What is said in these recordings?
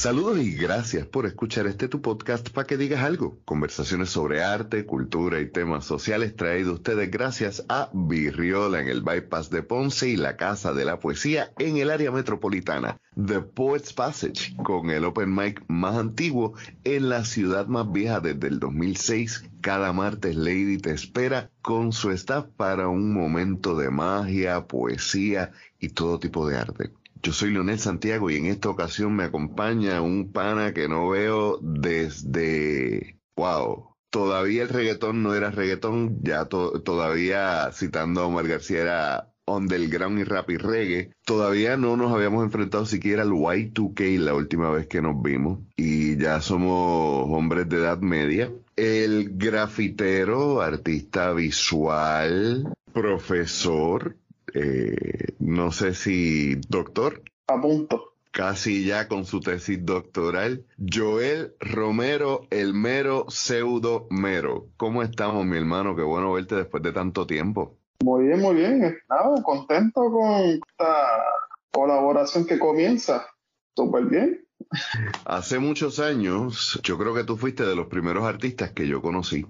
Saludos y gracias por escuchar este tu podcast para que digas algo. Conversaciones sobre arte, cultura y temas sociales traído ustedes gracias a Virriola en el Bypass de Ponce y la Casa de la Poesía en el área metropolitana. The Poets Passage con el open mic más antiguo en la ciudad más vieja desde el 2006. Cada martes Lady te espera con su staff para un momento de magia, poesía y todo tipo de arte. Yo soy Leonel Santiago y en esta ocasión me acompaña un pana que no veo desde, wow, todavía el reggaetón no era reggaetón, ya todavía citando a Omar García era underground y rap y reggae. Todavía no nos habíamos enfrentado siquiera al Y2K la última vez que nos vimos y ya somos hombres de edad media. El grafitero, artista visual, profesor, eh, no sé si doctor. A punto. Casi ya con su tesis doctoral. Joel Romero, el mero pseudo mero. ¿Cómo estamos, mi hermano? Qué bueno verte después de tanto tiempo. Muy bien, muy bien. Estaba contento con esta colaboración que comienza. Súper bien. Hace muchos años, yo creo que tú fuiste de los primeros artistas que yo conocí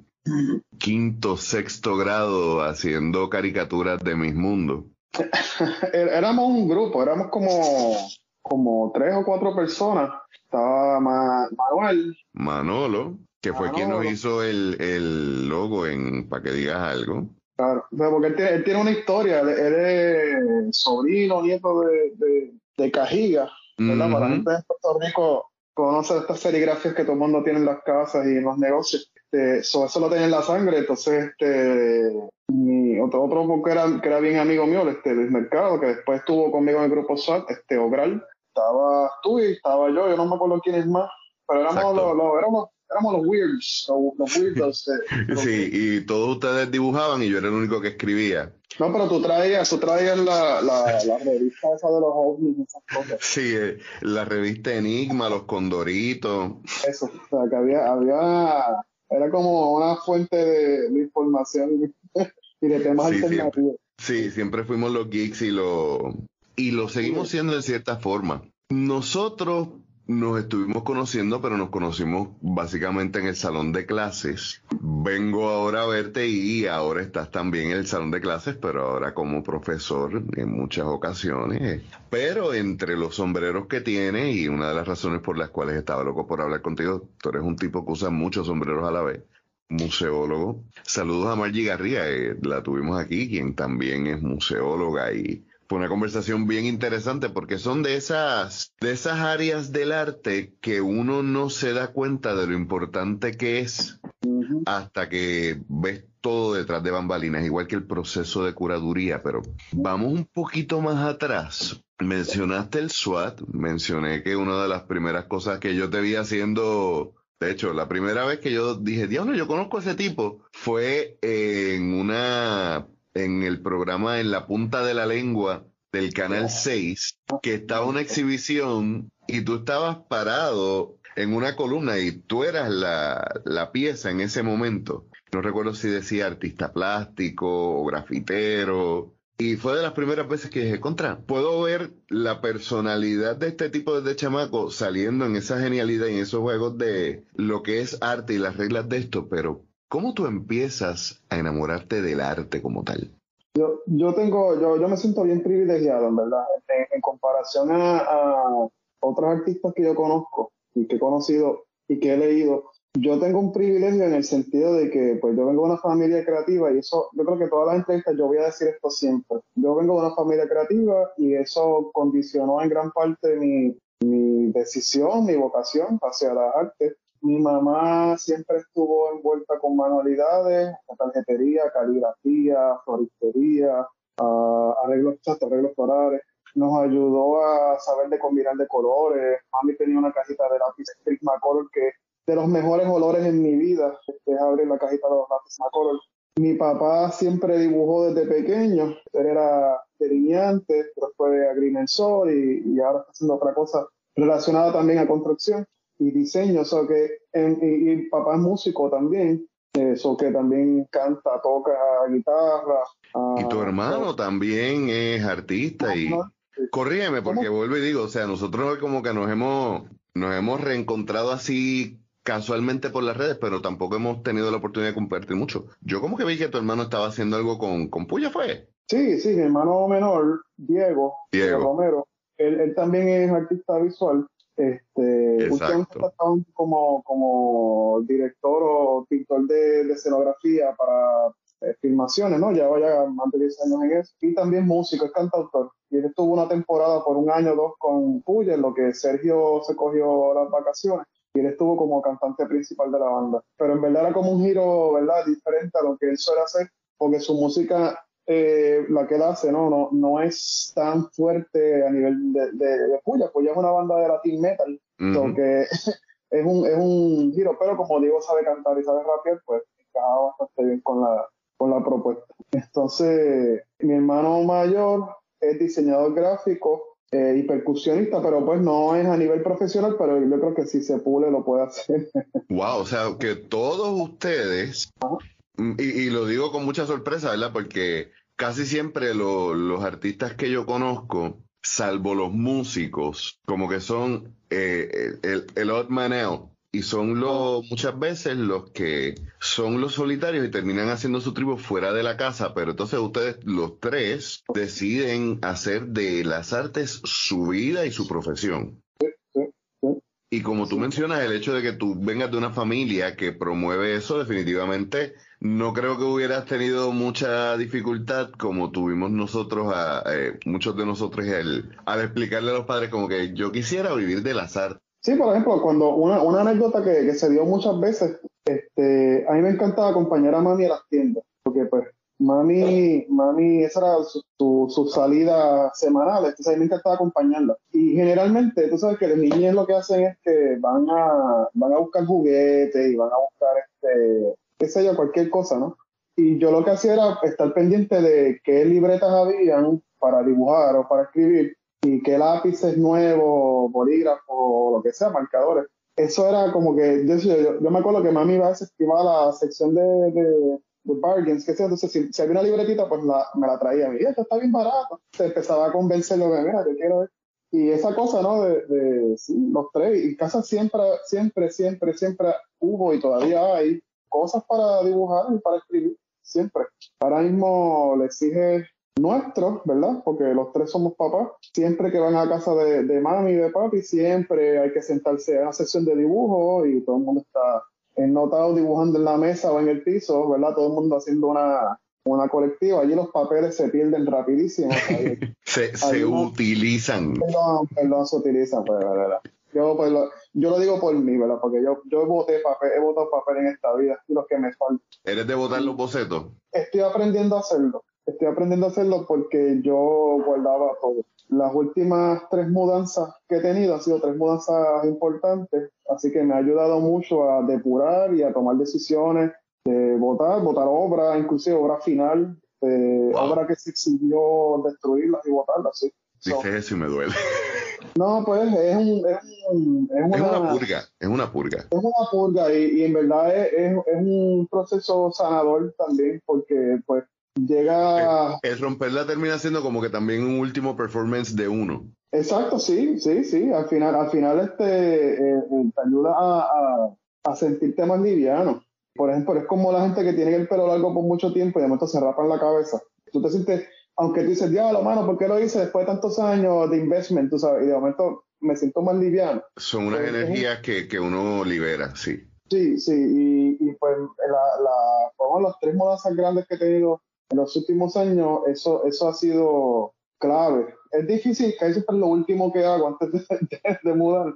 quinto, sexto grado haciendo caricaturas de mis mundos. éramos un grupo, éramos como, como tres o cuatro personas. Estaba Manuel. Manolo, que fue quien nos hizo el, logo en para que digas algo. Claro, porque él tiene, una historia, él es sobrino, nieto de, de, Cajiga, ¿verdad? Para la gente de Puerto Rico conoce estas serigrafías que todo el mundo tiene en las casas y en los negocios. Este, eso lo tenía en la sangre, entonces este, mi otro, otro que era, que era bien amigo mío, este Luis Mercado, que después estuvo conmigo en el grupo SWAT, este Ogral, estaba tú y estaba yo, yo no me acuerdo quién es más, pero éramos los, éramos, éramos los weirds, los, weirdos. sí, y todos ustedes dibujaban y yo era el único que escribía. No, pero tú traías, tú traías la, la, la revista esa de los ovnis esas cosas. Sí, eh, la revista Enigma, los Condoritos. Eso, o sea, que había, había era como una fuente de, información y de temas alternativos. sí, siempre fuimos los geeks y lo, y lo seguimos siendo de cierta forma. Nosotros nos estuvimos conociendo, pero nos conocimos básicamente en el salón de clases. Vengo ahora a verte y ahora estás también en el salón de clases, pero ahora como profesor en muchas ocasiones. Pero entre los sombreros que tienes y una de las razones por las cuales estaba loco por hablar contigo, tú eres un tipo que usa muchos sombreros a la vez museólogo. Saludos a Margie Garría, eh, la tuvimos aquí, quien también es museóloga y fue una conversación bien interesante porque son de esas, de esas áreas del arte que uno no se da cuenta de lo importante que es hasta que ves todo detrás de bambalinas, igual que el proceso de curaduría, pero vamos un poquito más atrás. Mencionaste el SWAT, mencioné que una de las primeras cosas que yo te vi haciendo de hecho, la primera vez que yo dije, Dios, yo conozco a ese tipo, fue en una en el programa En la punta de la lengua del Canal 6, que estaba una exhibición y tú estabas parado en una columna y tú eras la, la pieza en ese momento. No recuerdo si decía artista plástico o grafitero. Y fue de las primeras veces que dije, contra, puedo ver la personalidad de este tipo de chamaco saliendo en esa genialidad y en esos juegos de lo que es arte y las reglas de esto, pero ¿Cómo tú empiezas a enamorarte del arte como tal? Yo, yo tengo, yo, yo me siento bien privilegiado, en verdad, en, comparación a, a, otros artistas que yo conozco y que he conocido y que he leído. Yo tengo un privilegio en el sentido de que, pues, yo vengo de una familia creativa y eso, yo creo que todas las entrevistas yo voy a decir esto siempre. Yo vengo de una familia creativa y eso condicionó en gran parte mi, mi decisión, mi vocación hacia las artes. Mi mamá siempre estuvo envuelta con manualidades, tarjetería, caligrafía, floristería, uh, arreglos, arreglos florales. Nos ayudó a saber de combinar de colores. Mami tenía una cajita de lápices Prismacolor que de los mejores olores en mi vida es abrir la cajita de los lápices Prismacolor. Mi papá siempre dibujó desde pequeño. Él era delineante, después fue agrimensor y, y ahora está haciendo otra cosa relacionada también a construcción y diseño, o que y, papá es músico también, eso que también canta, toca guitarra. y tu hermano también es artista y corrígeme porque vuelvo y digo, o sea, nosotros como que nos hemos nos hemos reencontrado así casualmente por las redes, pero tampoco hemos tenido la oportunidad de compartir mucho. Yo como que vi que tu hermano estaba haciendo algo con, con Puya, ¿fue? Sí, sí, mi hermano menor, Diego, Diego. Romero, él, él, también es artista visual. Este, Exacto. como, como director o pintor de, de escenografía para eh, filmaciones, ¿no? Ya vaya más de 10 años en eso. Y también músico, es cantautor. Y él estuvo una temporada por un año o dos con Puya, en lo que Sergio se cogió las vacaciones. Y él estuvo como cantante principal de la banda. Pero en verdad era como un giro, ¿verdad? Diferente a lo que él suele hacer, porque su música, eh, la que él hace, ¿no? No, no es tan fuerte a nivel de, de, Puya. Puya es una banda de latin metal, uh que es un, es un giro. Pero como Diego sabe cantar y sabe rapear, pues encajaba bastante bien con la, con la propuesta. Entonces, mi hermano mayor es diseñador gráfico eh, y percusionista, pero pues no es a nivel profesional, pero yo creo que si se pule lo puede hacer. Wow, o sea, que todos ustedes, y, lo digo con mucha sorpresa, ¿verdad? Porque casi siempre los artistas que yo conozco, salvo los músicos, como que son eh, el, el odd man out y son los muchas veces los que son los solitarios y terminan haciendo su tribu fuera de la casa, pero entonces ustedes los tres deciden hacer de las artes su vida y su profesión. Y como tú mencionas, el hecho de que tú vengas de una familia que promueve eso, definitivamente no creo que hubieras tenido mucha dificultad como tuvimos nosotros, a, eh, muchos de nosotros, el, al explicarle a los padres como que yo quisiera vivir de las artes Sí, por ejemplo, cuando una, una anécdota que, que, se dio muchas veces, este, a mí me encantaba acompañar a mami a las tiendas, porque pues mami, mami, esa era su, su, salida semanal, entonces a mí me encantaba acompañarla. Y generalmente, tú sabes que los niños lo que hacen es que van a, van a buscar juguetes y van a buscar, este, qué sé yo, cualquier cosa, ¿no? Y yo lo que hacía era estar pendiente de qué libretas habían para dibujar o para escribir y qué lápices nuevos, bolígrafos, lo que sea, marcadores. Eso era como que, yo, yo, me acuerdo que mami iba a a la sección de, de, bargains, que sea, entonces si, si, había una libretita, pues la, me la traía. Y esto está bien barato. Se empezaba a convencerlo de, mira, yo quiero ver. Y esa cosa, ¿no? De, de sí, los tres. En casa siempre, siempre, siempre, siempre hubo y todavía hay cosas para dibujar y para escribir. Siempre. Ahora mismo le exige nuestros, ¿verdad? Porque los tres somos papás. Siempre que van a casa de, mami y de papi, siempre hay que sentarse a una sesión de dibujo y todo el mundo está notado dibujando en la mesa o en el piso, ¿verdad? Todo el mundo haciendo una, una colectiva. Allí los papeles se pierden rapidísimo. se, se utilizan. Perdón, perdón, se utilizan, pues, ¿verdad? Yo, pues, lo, yo lo digo por mí, ¿verdad? Porque yo, yo voté papel, he votado papel en esta vida y los que me faltan. ¿Eres de votar los bocetos? Estoy aprendiendo a hacerlo. Estoy aprendiendo a hacerlo porque yo guardaba todo. Las últimas tres mudanzas que he tenido han sido tres mudanzas importantes, así que me ha ayudado mucho a depurar y a tomar decisiones de votar, votar obra, inclusive obra final, obra que se exigió destruirlas y votarlas, sí. Dice eso y me duele. No, pues es, un, es, una, es, una, purga, es una purga. Es una purga y, y en verdad es, es, un proceso sanador también porque pues llega... El, romperla termina siendo como que también un último performance de uno. Exacto, sí, sí, sí. Al final, al final este eh, eh, te ayuda a, a, sentirte más liviano. Por ejemplo, es como la gente que tiene el pelo largo por mucho tiempo y de momento se rapan la cabeza. Tú te sientes, aunque tú dices, diablo, mano, ¿por qué lo hice después de tantos años de investment? Tú sabes, y de momento me siento más liviano. Son unas energías que, que uno libera, sí. Sí, sí, y, y pues la, la, las tres mudanzas grandes que he tenido en los últimos años eso, eso ha sido clave. Es difícil, que eso es lo último que hago antes de, mudar,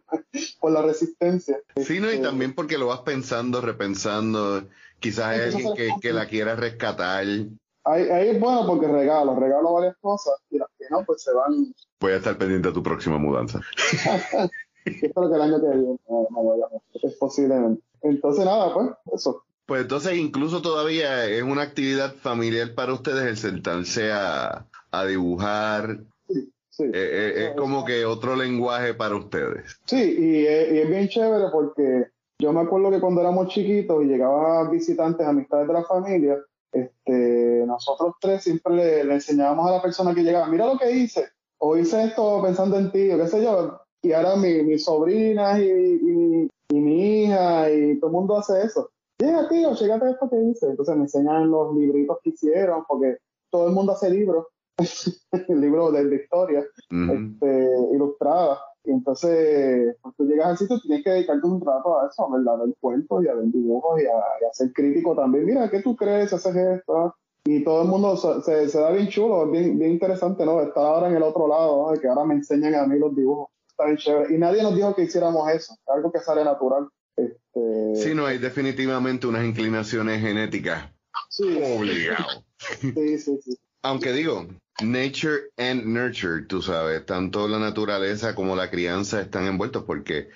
por la resistencia. Sí, no, y este, también porque lo vas pensando, repensando, quizás hay alguien que, que, la quiera rescatar. Ahí, ahí, es bueno porque regalo, regalo varias cosas y las que no, pues se van. Voy a estar pendiente de tu próxima mudanza. Espero que el año que viene me vaya, es posiblemente. Entonces, nada, pues, eso. Pues entonces incluso todavía es una actividad familiar para ustedes el sentarse a, dibujar. Sí, sí. Eh, eh, es como que otro lenguaje para ustedes. Sí, y es, bien chévere porque yo me acuerdo que cuando éramos chiquitos y llegaban visitantes, amistades de la familia, este, nosotros tres siempre le, enseñábamos a la persona que llegaba, mira lo que hice, o hice esto pensando en ti, o qué sé yo, y ahora mi, mis sobrinas y, y, y, mi hija y todo el mundo hace eso. Llega, tío, a esto que dice. Entonces me enseñan los libritos que hicieron, porque todo el mundo hace libros, libros de, de historia, este, ilustradas. Y entonces, cuando tú llegas al sitio, tienes que dedicarte un rato a eso, ¿verdad? A ver cuentos y a ver dibujos y a, ser crítico también. Mira, ¿qué tú crees? Haces esto. Y todo el mundo se, se, da bien chulo, bien, bien interesante, ¿no? Estar ahora en el otro lado, ¿no? que ahora me enseñan a mí los dibujos. Está bien chévere. Y nadie nos dijo que hiciéramos eso, algo que sale natural. Este... Sí, no, hay definitivamente unas inclinaciones genéticas. Sí. Obligado. sí, sí, sí. Aunque digo, nature and nurture, tú sabes, tanto la naturaleza como la crianza están envueltos porque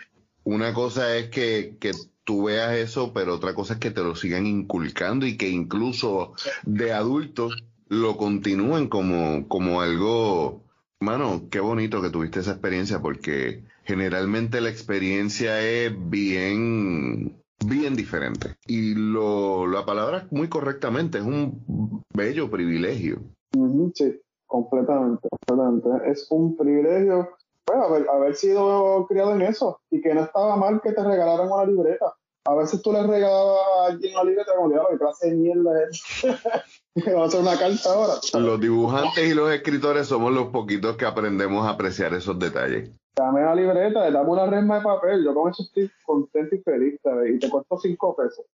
una cosa es que, que tú veas eso, pero otra cosa es que te lo sigan inculcando y que incluso de adultos lo continúen como, como algo, mano, qué bonito que tuviste esa experiencia porque generalmente la experiencia es bien, bien diferente. Y lo, la palabra muy correctamente, es un bello privilegio. sí. Completamente, completamente. Es un privilegio pues, haber, haber sido criado en eso y que no estaba mal que te regalaran una libreta. A veces tú le regalabas a alguien una libreta como, diablo, qué clase de mierda es. Va a hacer una carta ahora. Los dibujantes y los escritores somos los poquitos que aprendemos a apreciar esos detalles. Dame la libreta, dame una resma de papel. Yo con eso estoy contento y feliz, ¿sabes? Y te cuesta cinco pesos.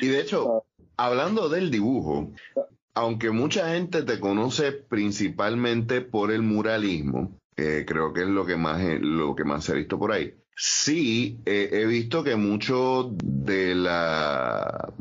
y de hecho, hablando del dibujo, aunque mucha gente te conoce principalmente por el muralismo, creo que es lo que más lo que más se ha visto por ahí. Sí, he visto que mucho de la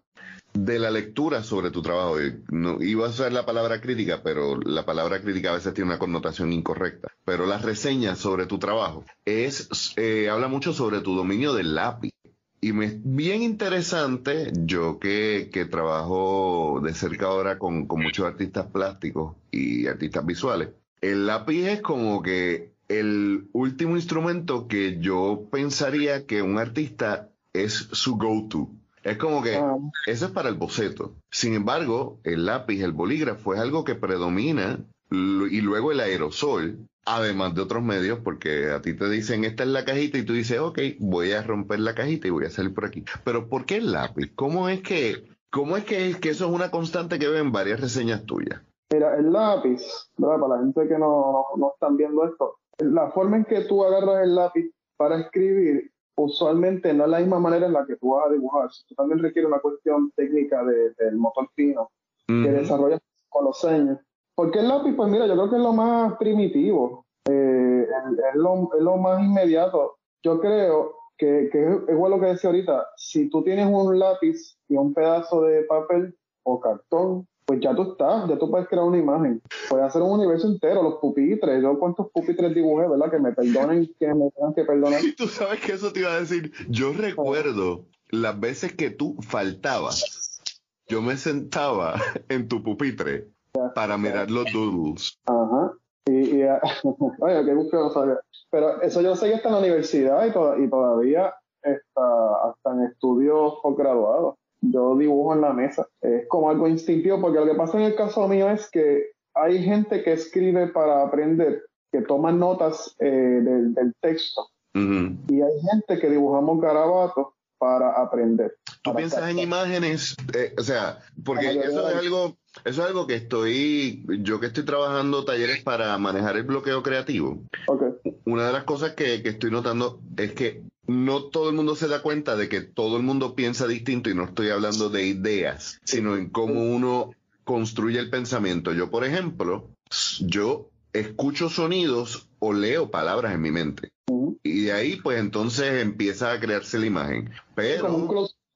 de la lectura sobre tu trabajo, no, iba a usar la palabra crítica, pero la palabra crítica a veces tiene una connotación incorrecta. Pero las reseñas sobre tu trabajo es eh, habla mucho sobre tu dominio del lápiz. Y me es bien interesante, yo que, que trabajo de cerca ahora con, con, muchos artistas plásticos y artistas visuales, el lápiz es como que el último instrumento que yo pensaría que un artista es su go-to. Es como que ah. eso es para el boceto. Sin embargo, el lápiz, el bolígrafo es algo que predomina y luego el aerosol además de otros medios, porque a ti te dicen esta es la cajita y tú dices, ok, voy a romper la cajita y voy a salir por aquí. Pero ¿por qué el lápiz? ¿Cómo es que, cómo es que, que eso es una constante que ven varias reseñas tuyas? Mira, el lápiz, ¿verdad? para la gente que no, no, están viendo esto, la forma en que tú agarras el lápiz para escribir usualmente no es la misma manera en la que tú vas a dibujar. Esto también requiere una cuestión técnica del motor fino que desarrollas con los seños porque el lápiz, pues mira, yo creo que es lo más primitivo, eh, es, lo, más inmediato. Yo creo que, que es igual lo que decía ahorita, si tú tienes un lápiz y un pedazo de papel o cartón, pues ya tú estás, ya tú puedes crear una imagen. Puedes hacer un universo entero, los pupitres. Yo cuántos pupitres dibujé, ¿verdad? Que me perdonen que me tengan que perdonar. Tú sabes que eso te iba a decir. Yo recuerdo las veces que tú faltabas. Yo me sentaba en tu pupitre para mirar los doodles. Ajá. Y, y oye, qué no sabía. Pero eso yo sé que está en la universidad y, y todavía está hasta en estudios posgraduados. Yo dibujo en la mesa. Es como algo instintivo, porque lo que pasa en el caso mío es que hay gente que escribe para aprender, que toma notas eh, del, texto. Y hay gente que dibujamos garabatos para aprender. Tú piensas en imágenes, eh, o sea, porque eso es algo eso es algo que estoy, yo que estoy trabajando talleres para manejar el bloqueo creativo. Una de las cosas que, estoy notando es que no todo el mundo se da cuenta de que todo el mundo piensa distinto y no estoy hablando de ideas, sino en cómo uno construye el pensamiento. Yo, por ejemplo, yo escucho sonidos o leo palabras en mi mente. Y de ahí, pues entonces empieza a crearse la imagen. Pero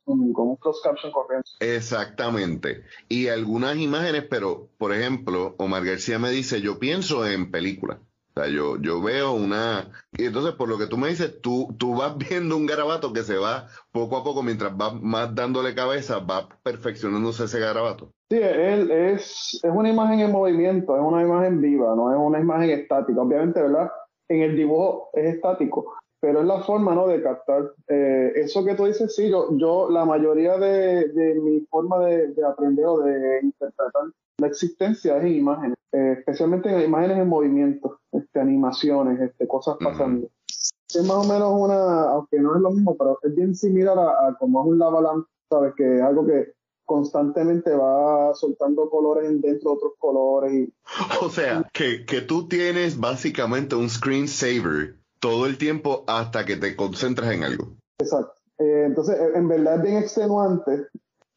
con un cross caption corriente. Exactamente. Y algunas imágenes, pero por ejemplo, Omar García me dice, yo pienso en películas. O sea, yo, yo veo una... Y entonces, por lo que tú me dices, tú, tú vas viendo un garabato que se va poco a poco, mientras vas más dándole cabeza, va perfeccionándose ese garabato. Sí, él es, es una imagen en movimiento, es una imagen viva, no es una imagen estática. Obviamente, ¿verdad? En el dibujo es estático, pero es la forma, ¿no? De captar. Eh, eso que tú dices, sí, yo, yo la mayoría de, de mi forma de, de, aprender o de interpretar la existencia es en imágenes, eh, especialmente en imágenes en movimiento. Este, animaciones, este, cosas pasando. Es más o menos una, aunque no es lo mismo, pero es bien similar a, como es un lava lamp, ¿sabes? Que es algo que constantemente va soltando colores dentro de otros colores. Y... O sea, que, que tú tienes básicamente un screensaver todo el tiempo hasta que te concentras en algo. Exacto. Eh, entonces, en verdad es bien extenuante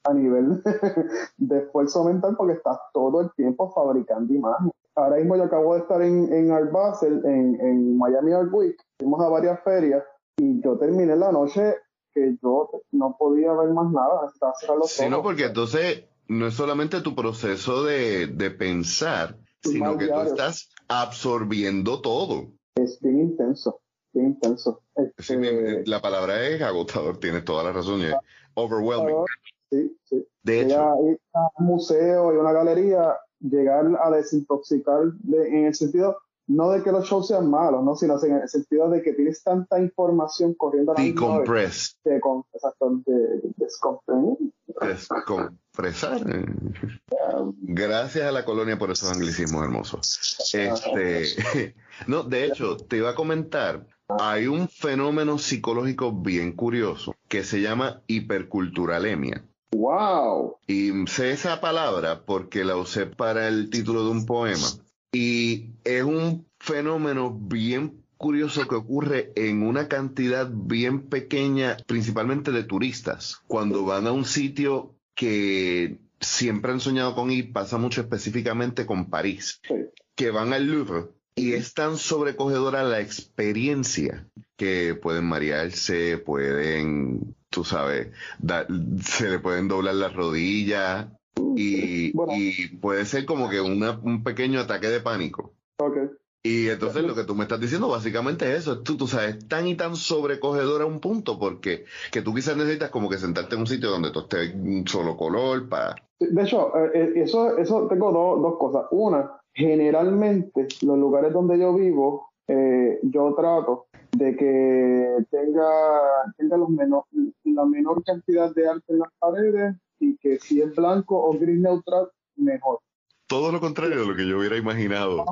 a nivel de esfuerzo mental porque estás todo el tiempo fabricando imágenes. Ahora mismo yo acabo de estar en, en Art Basel, en, en Miami Art Week, fuimos a varias ferias y yo terminé la noche que yo no podía ver más nada, Sí, no, porque entonces no es solamente tu proceso de, de pensar, sino que tú estás absorbiendo todo. Es bien intenso, bien intenso. Este, la palabra es agotador, tienes toda la razón, es overwhelming. Sí, sí. De hecho, ir a un museo y una galería, llegar a desintoxicar en el sentido no de que los shows sean malos, ¿no? sino en el sentido de que tienes tanta información corriendo a la Decompress. De, exacto, de, Descompresar. Gracias a la colonia por esos anglicismos hermosos. Este, no, de hecho, te iba a comentar, hay un fenómeno psicológico bien curioso que se llama hiperculturalemia. ¡Wow! Y sé esa palabra porque la usé para el título de un poema. Y es un fenómeno bien curioso que ocurre en una cantidad bien pequeña, principalmente de turistas, cuando van a un sitio que siempre han soñado con ir, pasa mucho específicamente con París, que van al Louvre y es tan sobrecogedora la experiencia que pueden marearse, pueden, tú sabes, se le pueden doblar las rodillas, y, puede ser como que un pequeño ataque de pánico. Y entonces lo que tú me estás diciendo básicamente es eso, tú, tú sabes, tan y tan sobrecogedor a un punto porque que tú quizás necesitas como que sentarte en un sitio donde tú estés un solo color para... De hecho, eh, eh, eso, eso tengo dos cosas. Una, generalmente los lugares donde yo vivo, eh, yo trato de que tenga, tenga los menor, la menor cantidad de arte en las paredes y que si es blanco o gris neutral, mejor. Todo lo contrario de lo que yo hubiera imaginado.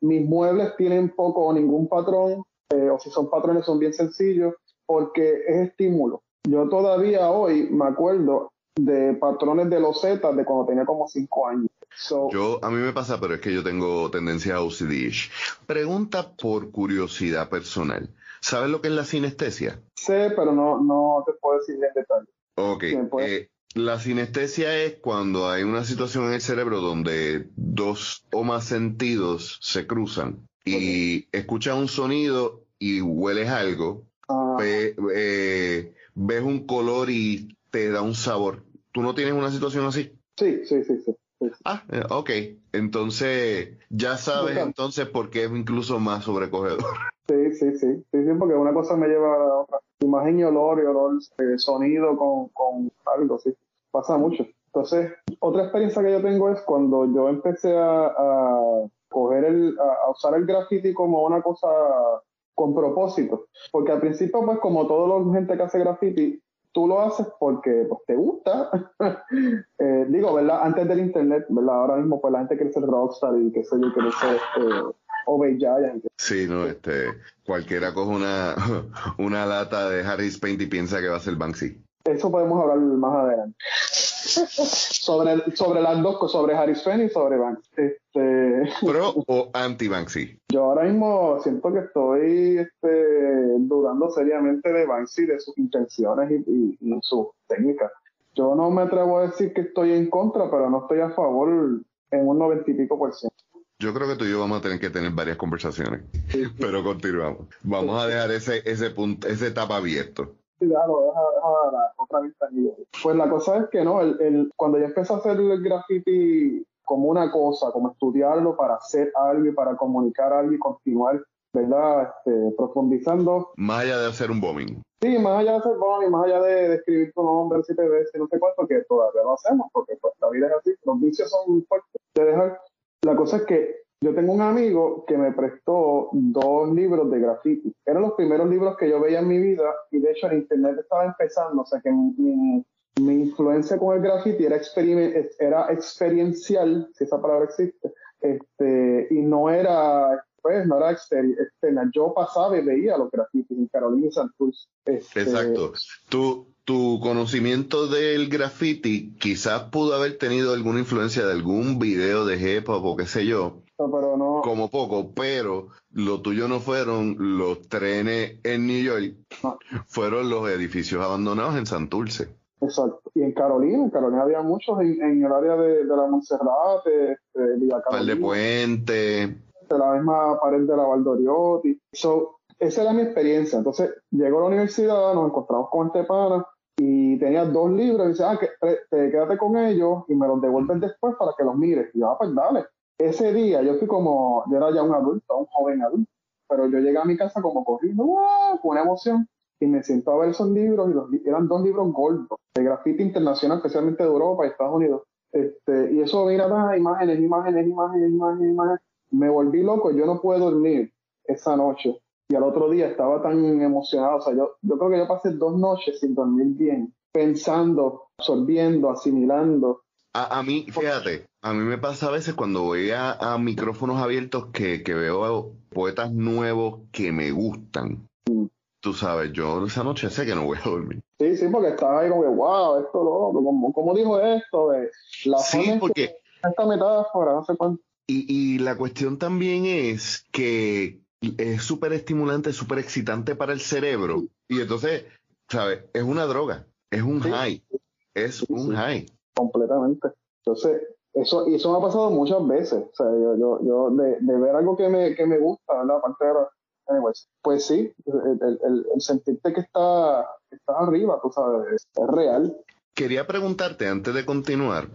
Mis muebles tienen poco o ningún patrón, eh, o si son patrones son bien sencillos, porque es estímulo. Yo todavía hoy me acuerdo de patrones de los Z de cuando tenía como cinco años. Yo, a mí me pasa, pero es que yo tengo tendencia a OCD. Pregunta por curiosidad personal. ¿Sabes lo que es la sinestesia? Sé, pero no, no te puedo decir en detalle. Ok. Eh, la sinestesia es cuando hay una situación en el cerebro donde dos o más sentidos se cruzan y escuchas un sonido y hueles algo, ah. eh, ves un color y te da un sabor. ¿Tú no tienes una situación así? Sí, sí, sí, sí. Ah, eh, ok. Entonces, ya sabes entonces por qué es incluso más sobrecogedor. Sí, sí, sí. Sí, sí, porque una cosa me lleva a la otra imagen y olor y olor, eh, sonido con, con algo, sí. Pasa mucho. Entonces, otra experiencia que yo tengo es cuando yo empecé a, a coger el, a, usar el graffiti como una cosa con propósito. Porque al principio, pues como toda la gente que hace graffiti, tú lo haces porque pues, te gusta. eh, digo, ¿verdad? Antes del internet, ¿verdad? Ahora mismo, pues la gente quiere ser rockstar y qué sé yo, quiere ser este, Sí, no, este, cualquiera coge una, una lata de Harris Paint y piensa que va a ser Banksy. Eso podemos hablar más adelante. Sobre, sobre las dos cosas, sobre Harris Paint y sobre Banksy. Este... ¿Pro o anti-Banksy? Yo ahora mismo siento que estoy este, dudando seriamente de Banksy, de sus intenciones y, y sus técnicas. Yo no me atrevo a decir que estoy en contra, pero no estoy a favor en un noventa y pico por ciento. Yo creo que tú y yo vamos a tener que tener varias conversaciones, pero continuamos. Vamos a dejar ese, ese punto, ese etapa abierto. Deja, deja otra. Pues la cosa es que no, el, el, cuando yo empecé a hacer el graffiti como una cosa, como estudiarlo para hacer algo y para comunicar algo y continuar, ¿verdad? Este, profundizando. Más allá de hacer un bombing. Sí, más allá de hacer bombing, más allá de, escribir tu nombre, si te ves, no sé cuánto, que todavía lo hacemos, porque pues, la vida es así, los vicios son fuertes de dejar la cosa es que yo tengo un amigo que me prestó dos libros de graffiti. Eran los primeros libros que yo veía en mi vida y de hecho el internet estaba empezando, o sea que mi, influencia con el graffiti era, experiencial, si esa palabra existe, este, y no era pues no era externa. Yo pasaba y veía los grafitis en Carolina y Santurce. Este, Exacto. Tu, tu conocimiento del graffiti quizás pudo haber tenido alguna influencia de algún video de hip hop o qué sé yo. Pero no. Como poco, pero lo tuyo no fueron los trenes en New York, fueron los edificios abandonados en Santurce. Exacto. Y en Carolina, en Carolina había muchos en, el área de, la Montserrat, de, de Villa de Puente. De la misma pared de la Valdoriotti. So, esa era mi experiencia. Entonces, llego a la universidad, nos encontramos con este pana y tenía dos libros y dice, ah, que, quédate con ellos y me los devuelven después para que los mires. Y yo, ah, pues dale. Ese día yo fui como, yo era ya un adulto, un joven adulto, pero yo llegué a mi casa como corriendo, con una emoción y me siento a ver esos libros y los, eran dos libros gordos de grafiti internacional, especialmente de Europa y Estados Unidos. Este, y eso mira imágenes, imágenes, imágenes, imágenes, imágenes. Me volví loco, yo no pude dormir esa noche. Y al otro día estaba tan emocionado. O sea, yo, creo que yo pasé dos noches sin dormir bien, pensando, absorbiendo, asimilando. A mí, fíjate, a mí me pasa a veces cuando voy a, a micrófonos abiertos que, que, veo poetas nuevos que me gustan. Mm tú sabes, yo esa noche sé que no voy a dormir. Sí, sí, porque estaba ahí como que, wow, esto no, ¿cómo, dijo esto? De la sí, porque... Esta metáfora, no sé cuánto. Y, y la cuestión también es que es súper estimulante, súper excitante para el cerebro. Y entonces, ¿sabes? Es una droga, es un high, es un high. Completamente. Entonces, eso, eso me ha pasado muchas veces. O sea, yo, yo, yo de, de ver algo que me, que me gusta, ¿verdad? Aparte pues sí, el, sentirte que está, está arriba, tú sabes, es real. Quería preguntarte antes de continuar,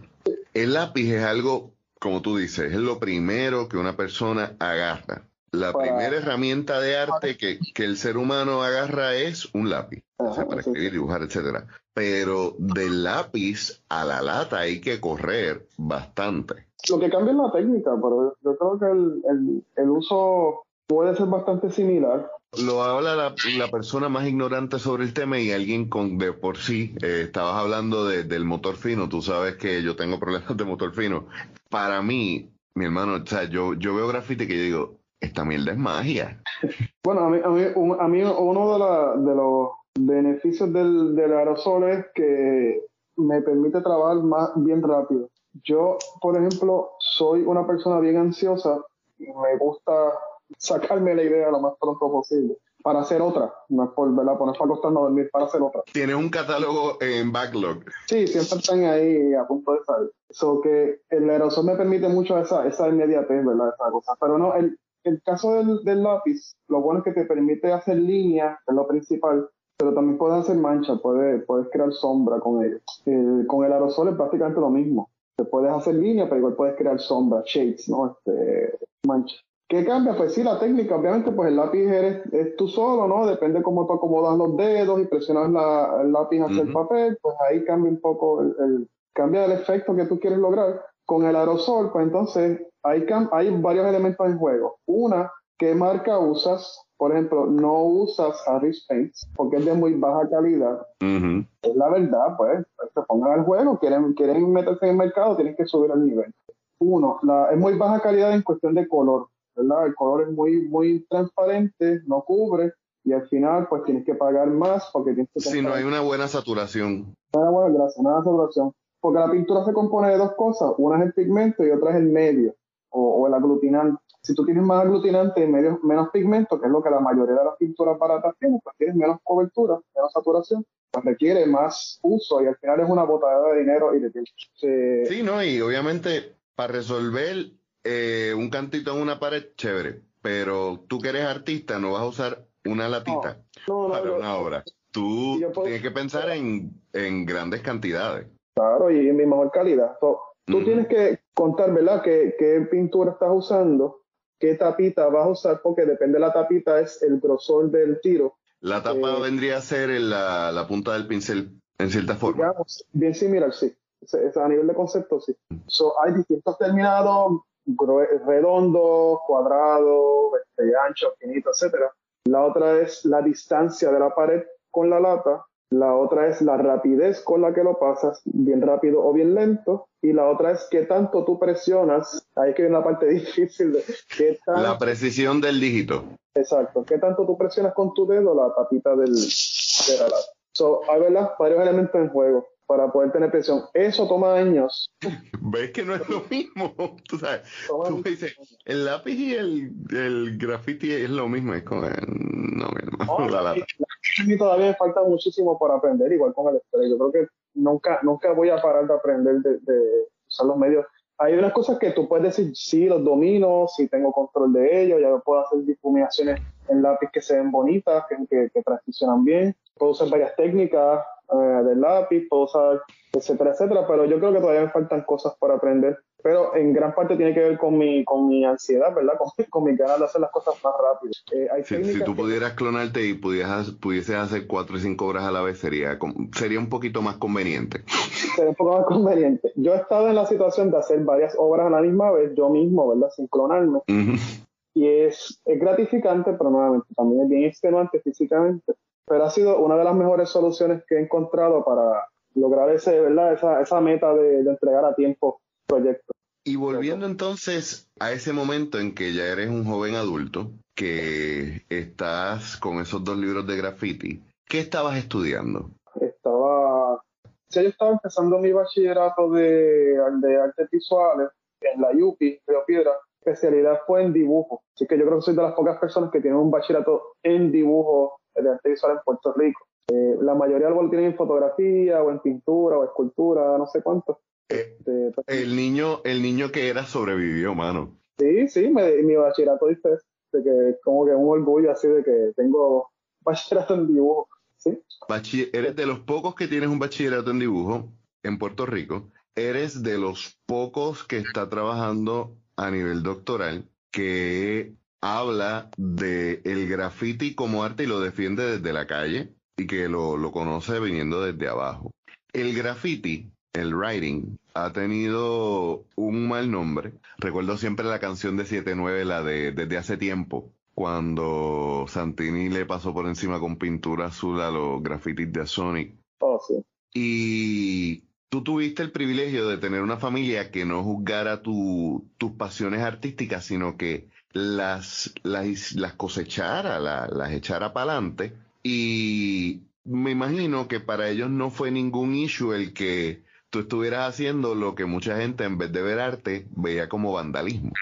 el lápiz es algo, como tú dices, es lo primero que una persona agarra. La primera herramienta de arte que, que, el ser humano agarra es un lápiz, o sea, para escribir, dibujar, etcétera. Pero del lápiz a la lata hay que correr bastante. Lo que cambia es la técnica, pero yo creo que el, el, el uso puede ser bastante similar. Lo habla la, persona más ignorante sobre el tema y alguien con de por sí. Eh, estabas hablando del motor fino. Tú sabes que yo tengo problemas de motor fino. Para mí, mi hermano, o sea, yo, yo veo grafite que yo digo, esta mierda es magia. Bueno, a mí, a mí, uno de, de, los beneficios del, del aerosol es que me permite trabajar más bien rápido. Yo, por ejemplo, soy una persona bien ansiosa y me gusta sacarme la idea lo más pronto posible para hacer otra, no es por ¿verdad? poner para acostarme a dormir, para hacer otra. Tienes un catálogo en backlog. Sí, siempre están ahí a punto de salir. eso que el aerosol me permite mucho esa, esa inmediatez, ¿verdad? Esa cosa. Pero no, el, el caso del, del, lápiz, lo bueno es que te permite hacer líneas, es lo principal, pero también puedes hacer manchas, puedes, puedes crear sombra con ellos. con el aerosol es prácticamente lo mismo. Te puedes hacer líneas, pero igual puedes crear sombra, shades, ¿no? Este, manchas. ¿Qué cambia? Pues sí, la técnica, obviamente, pues el lápiz eres, es tú solo, ¿no? Depende cómo tú acomodas los dedos y presionas la, el lápiz hacia el papel, pues ahí cambia un poco, el, cambia el efecto que tú quieres lograr. Con el aerosol, pues entonces hay, hay varios elementos en juego. Una, ¿qué marca usas? Por ejemplo, no usas Harris Paints porque es de muy baja calidad. Es la verdad, pues, se pongan al juego, quieren, quieren meterse en el mercado, tienen que subir el nivel. Uno, la, es muy baja calidad en cuestión de color el color es muy, muy transparente, no cubre, y al final pues tienes que pagar más porque tienes que... Si no hay una buena saturación. Una buena, gracias, una saturación. Porque la pintura se compone de dos cosas, una es el pigmento y otra es el medio, o, el aglutinante. Si tú tienes más aglutinante y medio, menos pigmento, que es lo que la mayoría de las pinturas baratas tienen, pues tienes menos cobertura, menos saturación, pues requiere más uso y al final es una botadera de dinero y de tiempo. sí, no, y obviamente para resolver eh, un cantito en una pared, chévere. Pero tú que eres artista, no vas a usar una latita para una obra. Tú tienes que pensar en, grandes cantidades. Claro, y en mi mejor calidad. tú tienes que contar, ¿verdad?, qué, qué pintura estás usando, qué tapita vas a usar, porque depende de la tapita, es el grosor del tiro. La tapa eh, vendría a ser la, la, punta del pincel, en cierta forma. Digamos, bien similar, sí. a nivel de concepto, sí. hay distintos terminados redondo, cuadrado, este, ancho, finito, etcétera. La otra es la distancia de la pared con la lata la otra es la rapidez con la que lo pasas, bien rápido o bien lento, y la otra es qué tanto tú presionas, ahí que viene la parte difícil de qué La precisión del dígito. Exacto, qué tanto tú presionas con tu dedo la tapita del, de la So, hay ¿verdad? varios elementos en juego para poder tener presión. Eso toma años. ¿Ves que no es lo mismo? Tú sabes, tú me dices, el lápiz y el, el graffiti es lo mismo. Es como, no, mi hermano, la, todavía me falta muchísimo para aprender, igual con el estrés. Yo creo que nunca, nunca voy a parar de aprender de, de usar los medios. Hay unas cosas que tú puedes decir, sí, los domino, sí tengo control de ellos, ya puedo hacer difuminaciones en lápiz que se ven bonitas, que, que, que transicionan bien. Puedo usar varias técnicas, eh, del lápiz, puedo usar, etcétera, etcétera, pero yo creo que todavía me faltan cosas por aprender. Pero en gran parte tiene que ver con mi, con mi ansiedad, ¿verdad? Con, con mi ganas de hacer las cosas más rápido. Eh, si, tú pudieras clonarte y pudieras, pudieses hacer cuatro o cinco obras a la vez, sería, sería un poquito más conveniente. Sería un poco más conveniente. Yo he estado en la situación de hacer varias obras a la misma vez, yo mismo, ¿verdad? Sin clonarme. Y es, es gratificante, pero nuevamente también es bien extenuante físicamente pero ha sido una de las mejores soluciones que he encontrado para lograr ese, ¿verdad? Esa, esa meta de, entregar a tiempo proyectos. Y volviendo entonces a ese momento en que ya eres un joven adulto, que estás con esos dos libros de graffiti, ¿qué estabas estudiando? Estaba, sí, yo estaba empezando mi bachillerato de, de artes visuales en la UPI, Río Piedra. Especialidad fue en dibujo. Así que yo creo que soy de las pocas personas que tienen un bachillerato en dibujo de arte visual en Puerto Rico. Eh, la mayoría lo tienen en fotografía o en pintura o escultura, no sé cuánto. Eh, este, pues, el niño, el niño que era sobrevivió, mano. Sí, sí, mi bachillerato dice de que como que un orgullo así de que tengo bachillerato en dibujo. ¿sí? eres de los pocos que tienes un bachillerato en dibujo en Puerto Rico. Eres de los pocos que está trabajando a nivel doctoral que habla de el graffiti como arte y lo defiende desde la calle y que lo, lo conoce viniendo desde abajo. El graffiti, el writing, ha tenido un mal nombre. Recuerdo siempre la canción de 7-9, la de Desde hace tiempo, cuando Santini le pasó por encima con pintura azul a los grafitis de Sonic. Oh, sí. Y tú tuviste el privilegio de tener una familia que no juzgara tus pasiones artísticas, sino que las, las, las cosechara, las, echara para adelante. Y me imagino que para ellos no fue ningún issue el que tú estuvieras haciendo lo que mucha gente en vez de ver arte veía como vandalismo.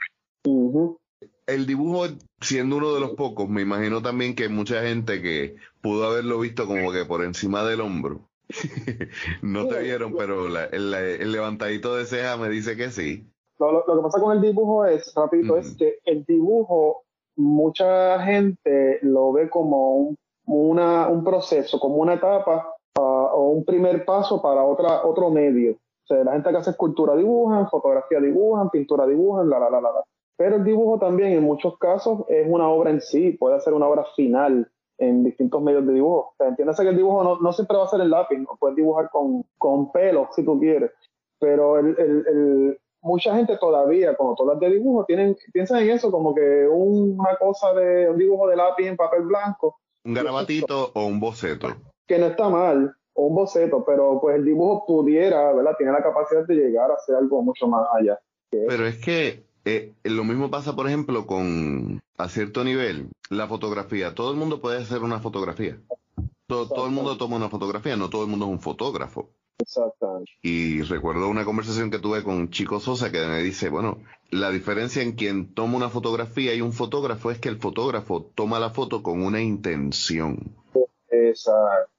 El dibujo, siendo uno de los pocos, me imagino también que mucha gente que pudo haberlo visto como que por encima del hombro. no te vieron, pero el, el, levantadito de ceja me dice que sí. Lo, que pasa con el dibujo es, rapidito, es que el dibujo, mucha gente lo ve como un, una, un proceso, como una etapa ah, o un primer paso para otra, otro medio. O sea, la gente que hace escultura dibujan, fotografía dibujan, pintura dibujan, la, la, la, la. Pero el dibujo también en muchos casos es una obra en sí, puede ser una obra final en distintos medios de dibujo. O sea, entiéndase que el dibujo no, no siempre va a ser el lápiz, ¿no? puedes dibujar con, con pelo si tú quieres, pero el, el, mucha gente todavía, cuando tú hablas de dibujo, tienen, piensan en eso como que una cosa de un dibujo de lápiz en papel blanco. Un garabatito o un boceto. Que no está mal, o un boceto, pero pues el dibujo pudiera, ¿verdad? Tiene la capacidad de llegar a ser algo mucho más allá. pero es que eh, lo mismo pasa, por ejemplo, con a cierto nivel, la fotografía. Todo el mundo puede hacer una fotografía. Todo, todo el mundo toma una fotografía, no todo el mundo es un fotógrafo. Exactamente. Y recuerdo una conversación que tuve con Chico Sosa que me dice, bueno, la diferencia en quien toma una fotografía y un fotógrafo es que el fotógrafo toma la foto con una intención. Exacto.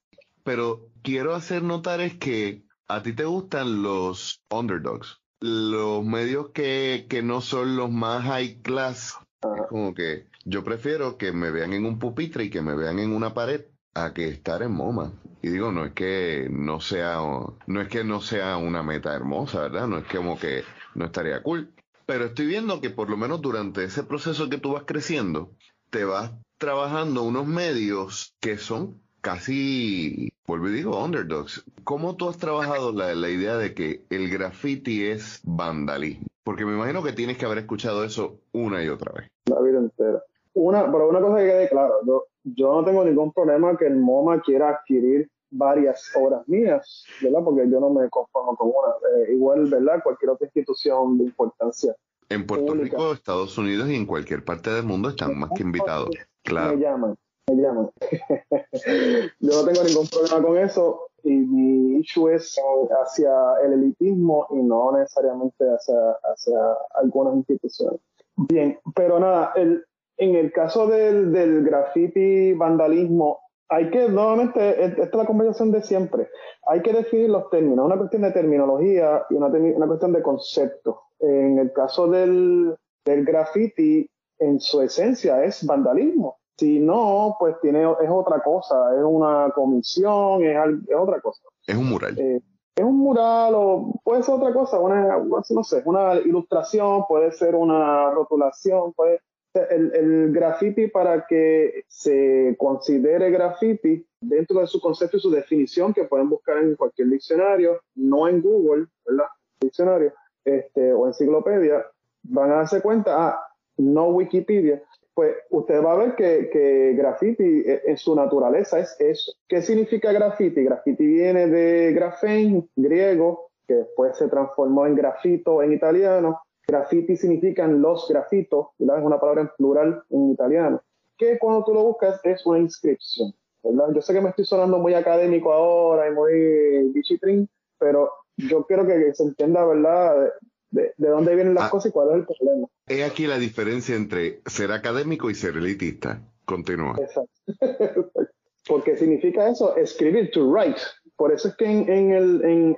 Pero quiero hacer notar es que a ti te gustan los underdogs, los medios que, que no son los más high class. Es como que yo prefiero que me vean en un pupitre y que me vean en una pared a que estar en MoMA. Y digo, no es que no sea, no es que no sea una meta hermosa, ¿verdad? No es como que no estaría cool. Pero estoy viendo que por lo menos durante ese proceso que tú vas creciendo, te vas trabajando unos medios que son casi, vuelvo y digo, underdogs. ¿Cómo tú has trabajado la, la idea de que el graffiti es vandalismo? Porque me imagino que tienes que haber escuchado eso una y otra vez. La vida entera. Una, pero una cosa que quede claro, yo, yo no tengo ningún problema que el MoMA quiera adquirir varias obras mías, ¿verdad? Porque yo no me conformo con una. Eh, igual, ¿verdad? Cualquier otra institución de importancia. En Puerto Rico, Estados Unidos y en cualquier parte del mundo están más que invitados. Claro. Me llaman, me llaman. yo no tengo ningún problema con eso y mi issue es hacia el elitismo y no necesariamente hacia, hacia algunas instituciones. Bien, pero nada, el, en el caso del, del graffiti vandalismo, hay que, nuevamente, esta es la conversación de siempre, hay que definir los términos, una cuestión de terminología y una, una cuestión de concepto. En el caso del, del graffiti, en su esencia es vandalismo. Si no, pues tiene, es otra cosa, es una comisión, es, es otra cosa. Es un mural. Eh, es un mural o puede ser otra cosa, una, no sé, una ilustración, puede ser una rotulación, puede el, el graffiti para que se considere graffiti dentro de su concepto y su definición que pueden buscar en cualquier diccionario, no en Google, ¿verdad? Diccionario, este, o enciclopedia, van a darse cuenta, ah, no Wikipedia, pues usted va a ver que, que graffiti eh, en su naturaleza es eso. ¿Qué significa graffiti? Graffiti viene de grafén, griego, que después se transformó en grafito en italiano, Graffiti significan los grafitos, ¿verdad? Es una palabra en plural en italiano, que cuando tú lo buscas es una inscripción, ¿verdad? Yo sé que me estoy sonando muy académico ahora y muy bichitrín, pero yo quiero que se entienda, ¿verdad? De, dónde vienen las ah. cosas y cuál es el problema. Es aquí la diferencia entre ser académico y ser elitista. Continúa. Exacto. Porque significa eso, escribir, to write. Por eso es que en, en, el, en,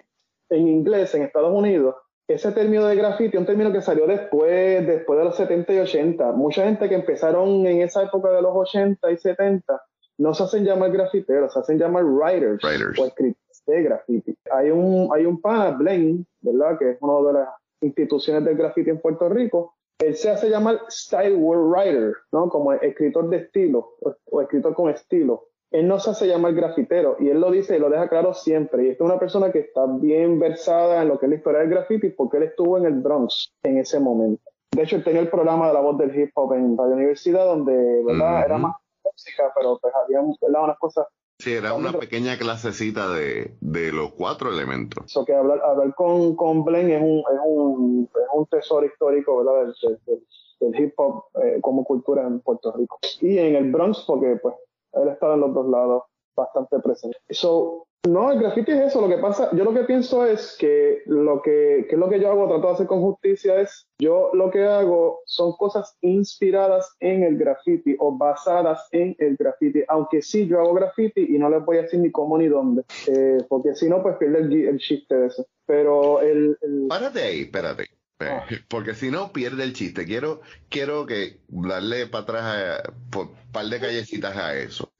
en inglés, en Estados Unidos, ese término de graffiti es un término que salió después, después de los 70 y 80. Mucha gente que empezaron en esa época de los 80 y 70 no se hacen llamar grafiteros, se hacen llamar writers, o escritores de graffiti. Hay un, hay un pana, Blaine, ¿verdad? Que es una de las instituciones del graffiti en Puerto Rico. Él se hace llamar style writer, ¿no? Como escritor de estilo o escritor con estilo él no se hace llamar grafitero y él lo dice y lo deja claro siempre. Y esta es una persona que está bien versada en lo que es la historia del graffiti porque él estuvo en el Bronx en ese momento. De hecho, él tenía el programa de la voz del hip hop en la universidad donde, ¿verdad? Era más música, pero pues había unas cosas. Sí, era una pequeña clasecita de, de los cuatro elementos. Eso que hablar, hablar con, con Blaine es un, es, un, es un tesoro histórico, ¿verdad? Del, del, hip hop eh, como cultura en Puerto Rico. Y en el Bronx, porque pues él está en los dos lados bastante presente. So, no, el graffiti es eso. Lo que pasa, yo lo que pienso es que lo que, que es lo que yo hago, trato de hacer con justicia, es yo lo que hago son cosas inspiradas en el graffiti o basadas en el graffiti. Aunque sí, yo hago graffiti y no les voy a decir ni cómo ni dónde, eh, porque si no, pues pierde el, el, chiste de eso. Pero el, el... Párate ahí, espérate. Ah. Porque si no, pierde el chiste. Quiero, quiero que darle para atrás un par de callecitas a eso.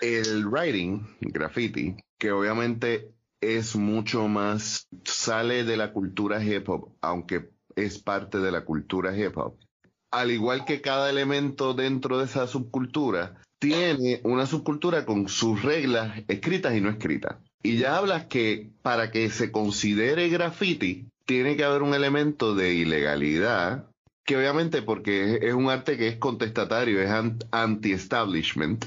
El writing, graffiti, que obviamente es mucho más, sale de la cultura hip hop, aunque es parte de la cultura hip hop. Al igual que cada elemento dentro de esa subcultura, tiene una subcultura con sus reglas escritas y no escritas. Y ya hablas que para que se considere graffiti, tiene que haber un elemento de ilegalidad, que obviamente porque es, un arte que es contestatario, es anti-establishment.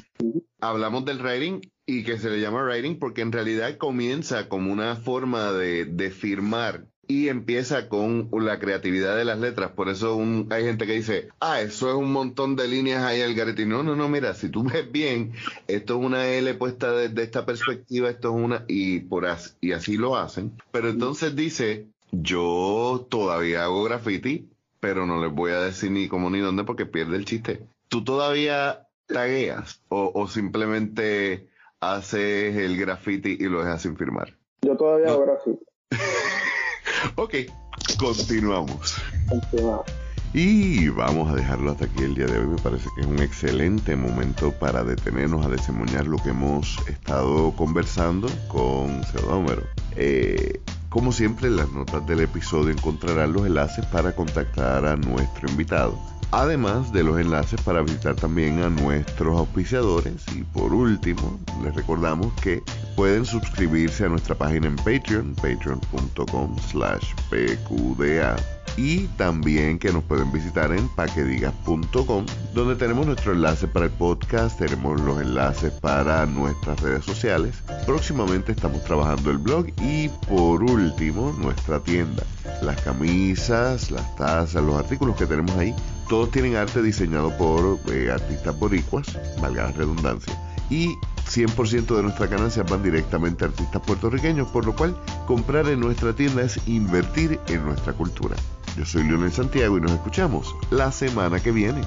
Hablamos del writing y que se le llama writing porque en realidad comienza como una forma de, de firmar y empieza con la creatividad de las letras. Por eso hay gente que dice, ah, eso es un montón de líneas ahí al garete. No, no, no, mira, si tú ves bien, esto es una L puesta desde esta perspectiva, esto es una, y, por y así lo hacen. Pero entonces dice, yo todavía hago graffiti, pero no les voy a decir ni cómo ni dónde porque pierde el chiste. ¿Tú todavía tagueas o, o simplemente haces el graffiti y lo dejas sin firmar? Yo todavía hago graffiti. ok, continuamos. Continuamos. Y vamos a dejarlo hasta aquí el día de hoy. Me parece que es un excelente momento para detenernos a desemboñar lo que hemos estado conversando con Pseudómero. Eh, como siempre, en las notas del episodio encontrarán los enlaces para contactar a nuestro invitado, además de los enlaces para visitar también a nuestros auspiciadores. Y por último, les recordamos que pueden suscribirse a nuestra página en Patreon, patreon.com slash pqda y también que nos pueden visitar en paquedigas.com donde tenemos nuestro enlace para el podcast, tenemos los enlaces para nuestras redes sociales. Próximamente estamos trabajando el blog y por último nuestra tienda. Las camisas, las tazas, los artículos que tenemos ahí, todos tienen arte diseñado por eh, artistas boricuas, valga la redundancia. Y 100% de nuestra ganancia van directamente a artistas puertorriqueños, por lo cual comprar en nuestra tienda es invertir en nuestra cultura. Yo soy Leonel Santiago y nos escuchamos la semana que viene.